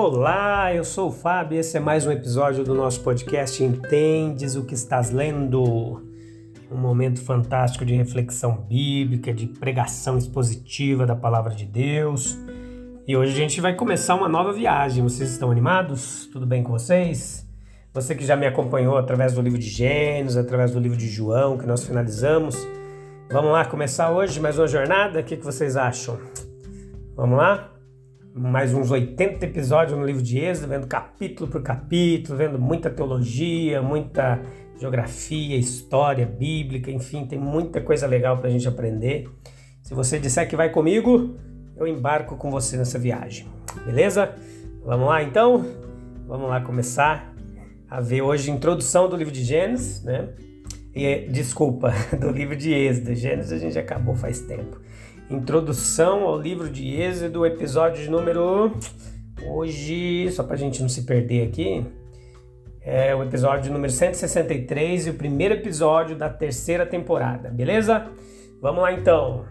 Olá, eu sou o Fábio e esse é mais um episódio do nosso podcast Entendes o que estás lendo? Um momento fantástico de reflexão bíblica, de pregação expositiva da palavra de Deus. E hoje a gente vai começar uma nova viagem. Vocês estão animados? Tudo bem com vocês? Você que já me acompanhou através do livro de Gênesis, através do livro de João, que nós finalizamos. Vamos lá começar hoje mais uma jornada? O que, que vocês acham? Vamos lá? Mais uns 80 episódios no livro de Êxodo, vendo capítulo por capítulo, vendo muita teologia, muita geografia, história bíblica, enfim, tem muita coisa legal para a gente aprender. Se você disser que vai comigo, eu embarco com você nessa viagem, beleza? Vamos lá então? Vamos lá começar a ver hoje a introdução do livro de Gênesis, né? E, desculpa, do livro de Êxodo. Gênesis a gente acabou faz tempo. Introdução ao livro de Êxodo, episódio número. Hoje, só para a gente não se perder aqui, é o episódio número 163 e o primeiro episódio da terceira temporada, beleza? Vamos lá então.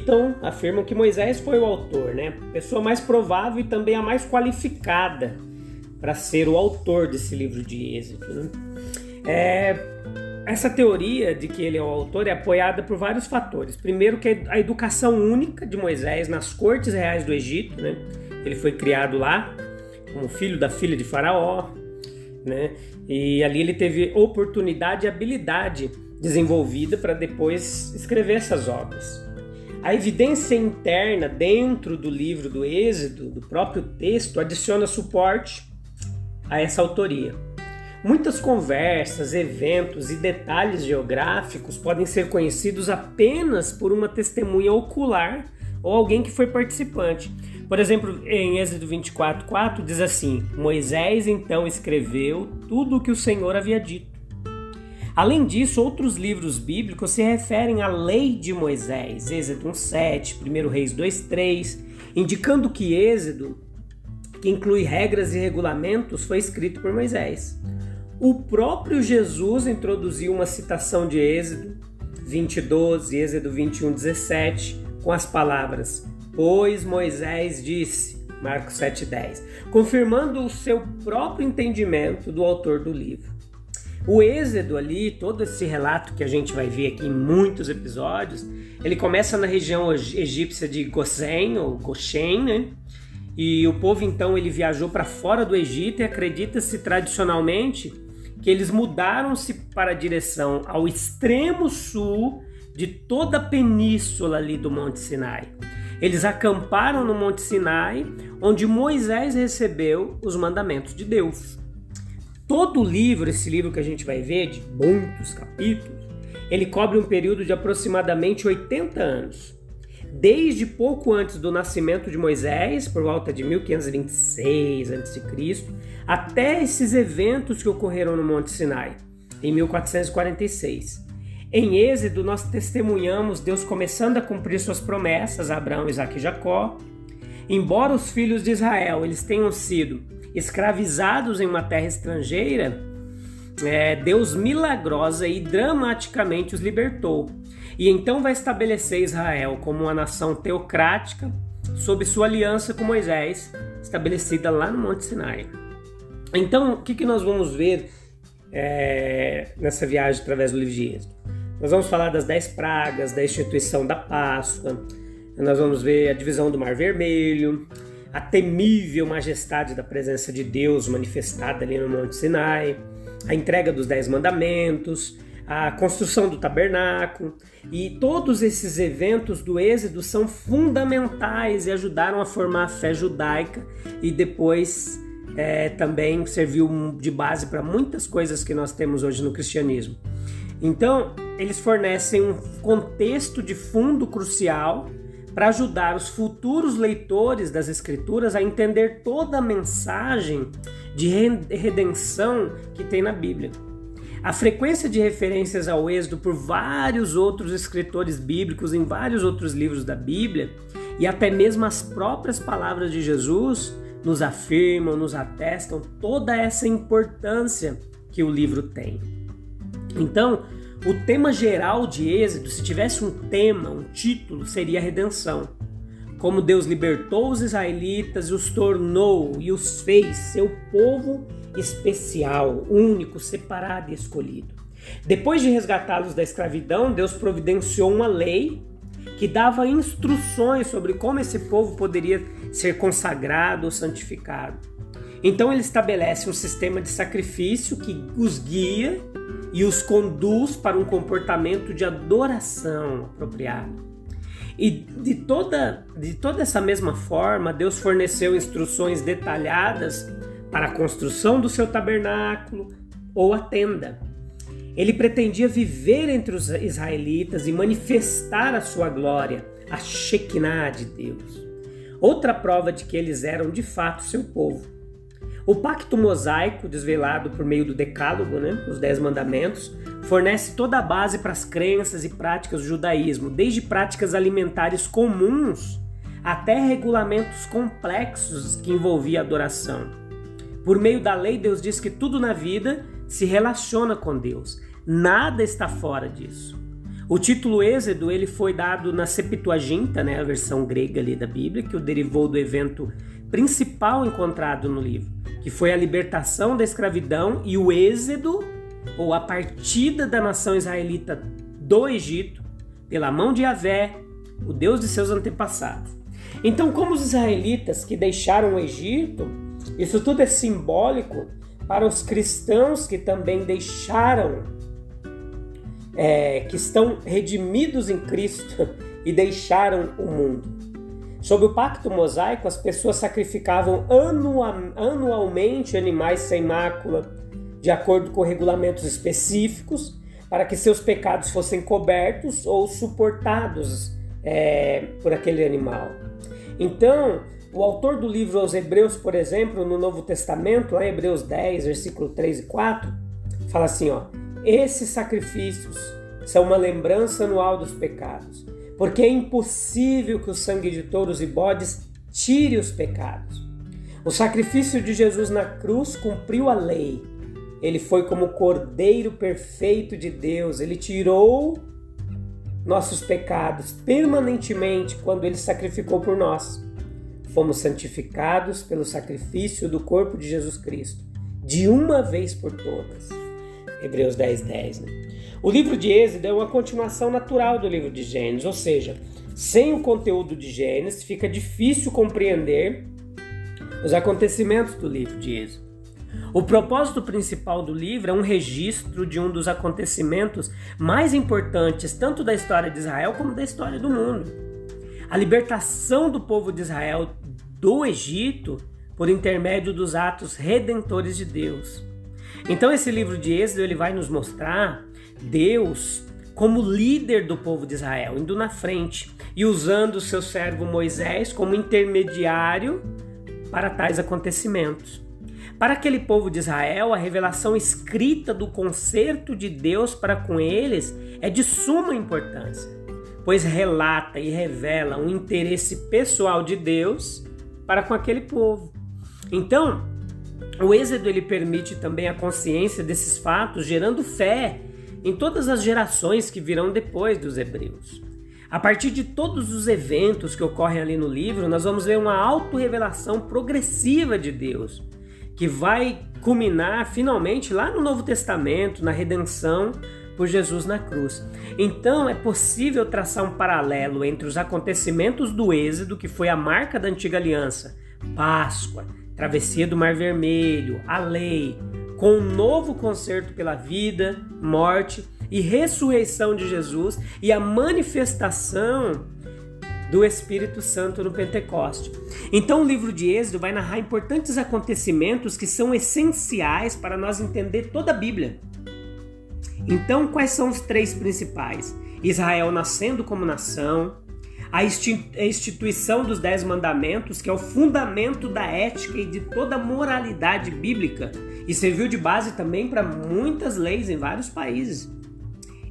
Então, afirmam que Moisés foi o autor, né? Pessoa mais provável e também a mais qualificada para ser o autor desse livro de Êxodo. Né? É, essa teoria de que ele é o autor é apoiada por vários fatores. Primeiro, que a educação única de Moisés nas cortes reais do Egito, né? Ele foi criado lá como filho da filha de Faraó, né? E ali ele teve oportunidade e habilidade desenvolvida para depois escrever essas obras. A evidência interna dentro do livro do Êxodo, do próprio texto, adiciona suporte a essa autoria. Muitas conversas, eventos e detalhes geográficos podem ser conhecidos apenas por uma testemunha ocular ou alguém que foi participante. Por exemplo, em Êxodo 24:4 diz assim: Moisés então escreveu tudo o que o Senhor havia dito. Além disso, outros livros bíblicos se referem à lei de Moisés, Êxodo 1:7, 1 Reis 2:3, indicando que Êxodo, que inclui regras e regulamentos, foi escrito por Moisés. O próprio Jesus introduziu uma citação de Êxodo 20:12, Êxodo 21:17, com as palavras: "Pois Moisés disse", Marcos 7:10, confirmando o seu próprio entendimento do autor do livro. O Êxodo ali, todo esse relato que a gente vai ver aqui em muitos episódios, ele começa na região egípcia de Gosen ou Goshen, né? E o povo então ele viajou para fora do Egito e acredita-se tradicionalmente que eles mudaram-se para a direção ao extremo sul de toda a península ali do Monte Sinai. Eles acamparam no Monte Sinai, onde Moisés recebeu os mandamentos de Deus. Todo o livro, esse livro que a gente vai ver, de muitos capítulos, ele cobre um período de aproximadamente 80 anos desde pouco antes do nascimento de Moisés, por volta de 1526 a.C., até esses eventos que ocorreram no Monte Sinai, em 1446. Em Êxodo, nós testemunhamos Deus começando a cumprir suas promessas a Abraão, Isaac e Jacó. Embora os filhos de Israel eles tenham sido escravizados em uma terra estrangeira, é, Deus milagrosa e dramaticamente os libertou e então vai estabelecer Israel como uma nação teocrática sob sua aliança com Moisés, estabelecida lá no Monte Sinai. Então, o que, que nós vamos ver é, nessa viagem através do livro de Êxodo? Nós vamos falar das dez pragas, da instituição da Páscoa, nós vamos ver a divisão do Mar Vermelho, a temível majestade da presença de Deus manifestada ali no Monte Sinai, a entrega dos Dez Mandamentos, a construção do tabernáculo e todos esses eventos do Êxodo são fundamentais e ajudaram a formar a fé judaica e depois é, também serviu de base para muitas coisas que nós temos hoje no cristianismo. Então, eles fornecem um contexto de fundo crucial para ajudar os futuros leitores das Escrituras a entender toda a mensagem de redenção que tem na Bíblia. A frequência de referências ao Êxodo por vários outros escritores bíblicos em vários outros livros da Bíblia e até mesmo as próprias palavras de Jesus nos afirmam, nos atestam toda essa importância que o livro tem. Então, o tema geral de Êxodo, se tivesse um tema, um título, seria redenção. Como Deus libertou os israelitas e os tornou e os fez seu povo especial, único, separado e escolhido. Depois de resgatá-los da escravidão, Deus providenciou uma lei que dava instruções sobre como esse povo poderia ser consagrado ou santificado. Então ele estabelece um sistema de sacrifício que os guia e os conduz para um comportamento de adoração apropriado. E de toda, de toda essa mesma forma, Deus forneceu instruções detalhadas para a construção do seu tabernáculo ou a tenda. Ele pretendia viver entre os israelitas e manifestar a sua glória, a Shekinah de Deus. Outra prova de que eles eram de fato seu povo. O pacto mosaico, desvelado por meio do Decálogo, né, os Dez Mandamentos, fornece toda a base para as crenças e práticas do judaísmo, desde práticas alimentares comuns até regulamentos complexos que envolviam adoração. Por meio da lei, Deus diz que tudo na vida se relaciona com Deus. Nada está fora disso. O título Êxodo ele foi dado na Septuaginta, né, a versão grega ali da Bíblia, que o derivou do evento principal encontrado no livro, que foi a libertação da escravidão e o êxodo, ou a partida da nação israelita do Egito, pela mão de Yahvé, o Deus de seus antepassados. Então, como os israelitas que deixaram o Egito isso tudo é simbólico para os cristãos que também deixaram, é, que estão redimidos em Cristo e deixaram o mundo. Sob o pacto mosaico, as pessoas sacrificavam anualmente animais sem mácula, de acordo com regulamentos específicos, para que seus pecados fossem cobertos ou suportados é, por aquele animal. Então, o autor do livro aos Hebreus, por exemplo, no Novo Testamento, lá em Hebreus 10, versículo 3 e 4, fala assim, ó: "Esses sacrifícios são uma lembrança anual dos pecados, porque é impossível que o sangue de touros e bodes tire os pecados. O sacrifício de Jesus na cruz cumpriu a lei. Ele foi como o cordeiro perfeito de Deus. Ele tirou nossos pecados permanentemente quando ele sacrificou por nós fomos santificados pelo sacrifício do corpo de Jesus Cristo, de uma vez por todas. Hebreus 10, 10. Né? O livro de Êxodo é uma continuação natural do livro de Gênesis, ou seja, sem o conteúdo de Gênesis fica difícil compreender os acontecimentos do livro de Êxodo. O propósito principal do livro é um registro de um dos acontecimentos mais importantes, tanto da história de Israel como da história do mundo a libertação do povo de Israel do Egito por intermédio dos atos redentores de Deus. Então esse livro de Êxodo ele vai nos mostrar Deus como líder do povo de Israel, indo na frente e usando o seu servo Moisés como intermediário para tais acontecimentos. Para aquele povo de Israel, a revelação escrita do concerto de Deus para com eles é de suma importância pois relata e revela um interesse pessoal de Deus para com aquele povo. Então, o êxodo ele permite também a consciência desses fatos, gerando fé em todas as gerações que virão depois dos hebreus. A partir de todos os eventos que ocorrem ali no livro, nós vamos ver uma autorrevelação progressiva de Deus, que vai culminar finalmente lá no Novo Testamento, na redenção por Jesus na cruz. Então é possível traçar um paralelo entre os acontecimentos do Êxodo, que foi a marca da antiga aliança, Páscoa, travessia do Mar Vermelho, a lei, com o um novo concerto pela vida, morte e ressurreição de Jesus e a manifestação do Espírito Santo no Pentecoste. Então, o livro de Êxodo vai narrar importantes acontecimentos que são essenciais para nós entender toda a Bíblia Então, quais são os três principais? Israel nascendo como nação, a instituição dos Dez Mandamentos, que é o fundamento da ética e de toda a moralidade bíblica, e serviu de base também para muitas leis em vários países.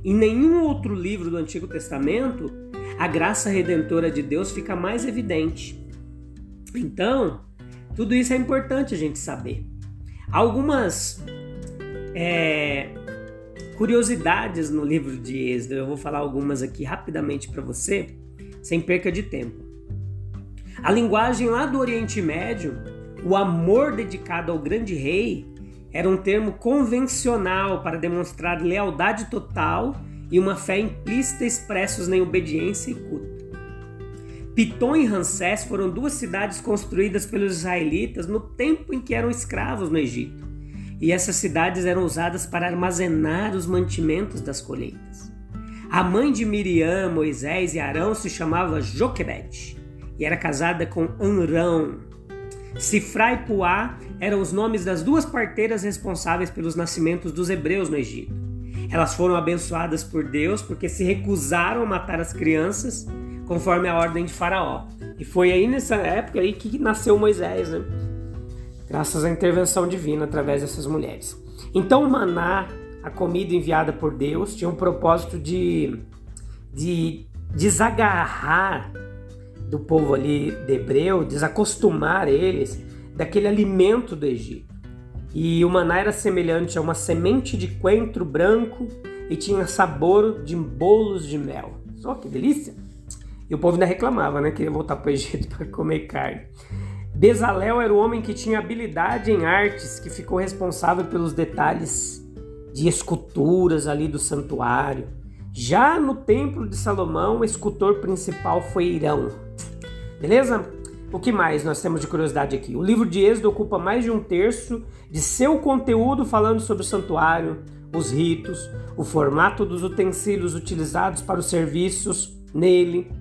Em nenhum outro livro do Antigo Testamento a graça redentora de Deus fica mais evidente. Então, tudo isso é importante a gente saber. Algumas é, curiosidades no livro de Êxodo, eu vou falar algumas aqui rapidamente para você sem perca de tempo. A linguagem lá do Oriente Médio, o amor dedicado ao grande rei, era um termo convencional para demonstrar lealdade total e uma fé implícita expressos em obediência e culto. Pitom e Ramsés foram duas cidades construídas pelos israelitas no tempo em que eram escravos no Egito, e essas cidades eram usadas para armazenar os mantimentos das colheitas. A mãe de Miriam, Moisés e Arão se chamava Joquebede e era casada com Anrão. Sifra e Puá eram os nomes das duas parteiras responsáveis pelos nascimentos dos hebreus no Egito. Elas foram abençoadas por Deus porque se recusaram a matar as crianças conforme a ordem de Faraó. E foi aí nessa época aí que nasceu Moisés, né? Graças à intervenção divina através dessas mulheres. Então o maná a comida enviada por Deus tinha um propósito de, de desagarrar do povo ali de hebreu, desacostumar eles daquele alimento do Egito. E o maná era semelhante a uma semente de coentro branco e tinha sabor de bolos de mel. Só que delícia! E o povo ainda reclamava, né? Queria voltar para o Egito para comer carne. Bezalel era o homem que tinha habilidade em artes, que ficou responsável pelos detalhes de esculturas ali do santuário. Já no templo de Salomão, o escultor principal foi Irão. Beleza? O que mais nós temos de curiosidade aqui? O livro de Êxodo ocupa mais de um terço de seu conteúdo falando sobre o santuário, os ritos, o formato dos utensílios utilizados para os serviços nele,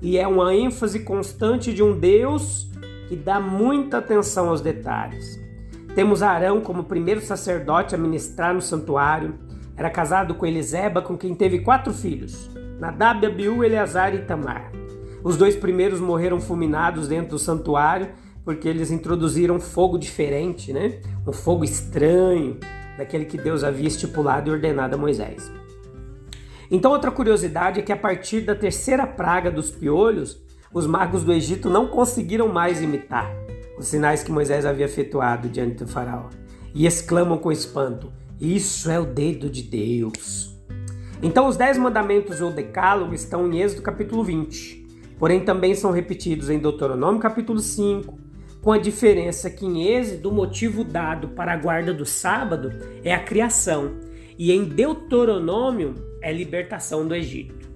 e é uma ênfase constante de um Deus que dá muita atenção aos detalhes. Temos Arão como primeiro sacerdote a ministrar no santuário. Era casado com Eliseba, com quem teve quatro filhos: Nadab, Abiú, Eleazar e Tamar. Os dois primeiros morreram fulminados dentro do santuário porque eles introduziram fogo diferente, né? Um fogo estranho, daquele que Deus havia estipulado e ordenado a Moisés. Então, outra curiosidade é que a partir da terceira praga dos piolhos, os magos do Egito não conseguiram mais imitar os sinais que Moisés havia efetuado diante do faraó, e exclamam com espanto: Isso é o dedo de Deus. Então, os dez mandamentos ou decálogo estão em Êxodo capítulo 20, porém também são repetidos em Deuteronômio capítulo 5, com a diferença que em Êxodo o motivo dado para a guarda do sábado é a criação, e em Deuteronômio é libertação do Egito.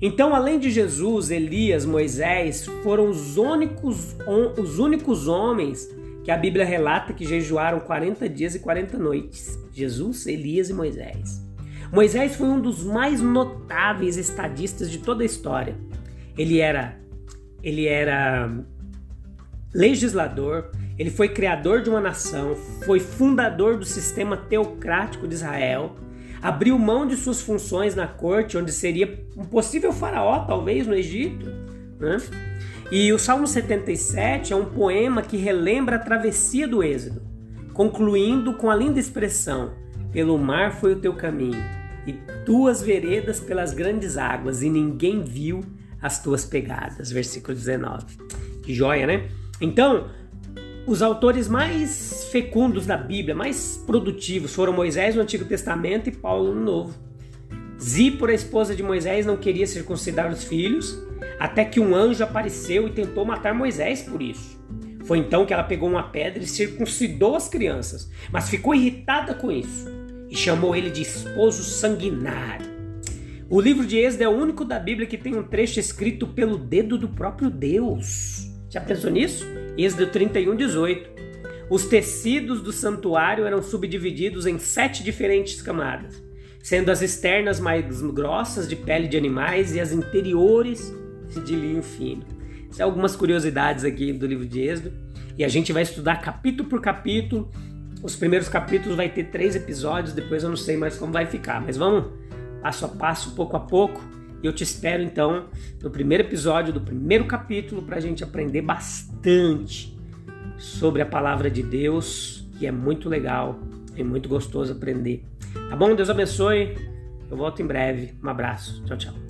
Então, além de Jesus, Elias, Moisés foram os únicos, os únicos homens que a Bíblia relata que jejuaram 40 dias e 40 noites. Jesus, Elias e Moisés. Moisés foi um dos mais notáveis estadistas de toda a história. Ele era ele era legislador, ele foi criador de uma nação, foi fundador do sistema teocrático de Israel abriu mão de suas funções na corte, onde seria um possível faraó, talvez, no Egito. Né? E o Salmo 77 é um poema que relembra a travessia do Êxodo, concluindo com a linda expressão: Pelo mar foi o teu caminho, e tuas veredas pelas grandes águas, e ninguém viu as tuas pegadas. Versículo 19. Que joia, né? Então, os autores mais fecundos da Bíblia, mais produtivos, foram Moisés no Antigo Testamento e Paulo no Novo. Zípora, esposa de Moisés, não queria circuncidar os filhos, até que um anjo apareceu e tentou matar Moisés por isso. Foi então que ela pegou uma pedra e circuncidou as crianças, mas ficou irritada com isso e chamou ele de esposo sanguinário. O livro de Êxodo é o único da Bíblia que tem um trecho escrito pelo dedo do próprio Deus. Já pensou nisso? Êxodo 31, 18. Os tecidos do santuário eram subdivididos em sete diferentes camadas, sendo as externas mais grossas de pele de animais e as interiores de linho fino. São algumas curiosidades aqui do livro de Êxodo e a gente vai estudar capítulo por capítulo Os primeiros capítulos vai ter três episódios, depois eu não sei mais como vai ficar, mas vamos passo a passo, pouco a pouco. E eu te espero então no primeiro episódio do primeiro capítulo para a gente aprender bastante sobre a palavra de Deus, que é muito legal e muito gostoso aprender. Tá bom? Deus abençoe. Eu volto em breve. Um abraço. Tchau, tchau.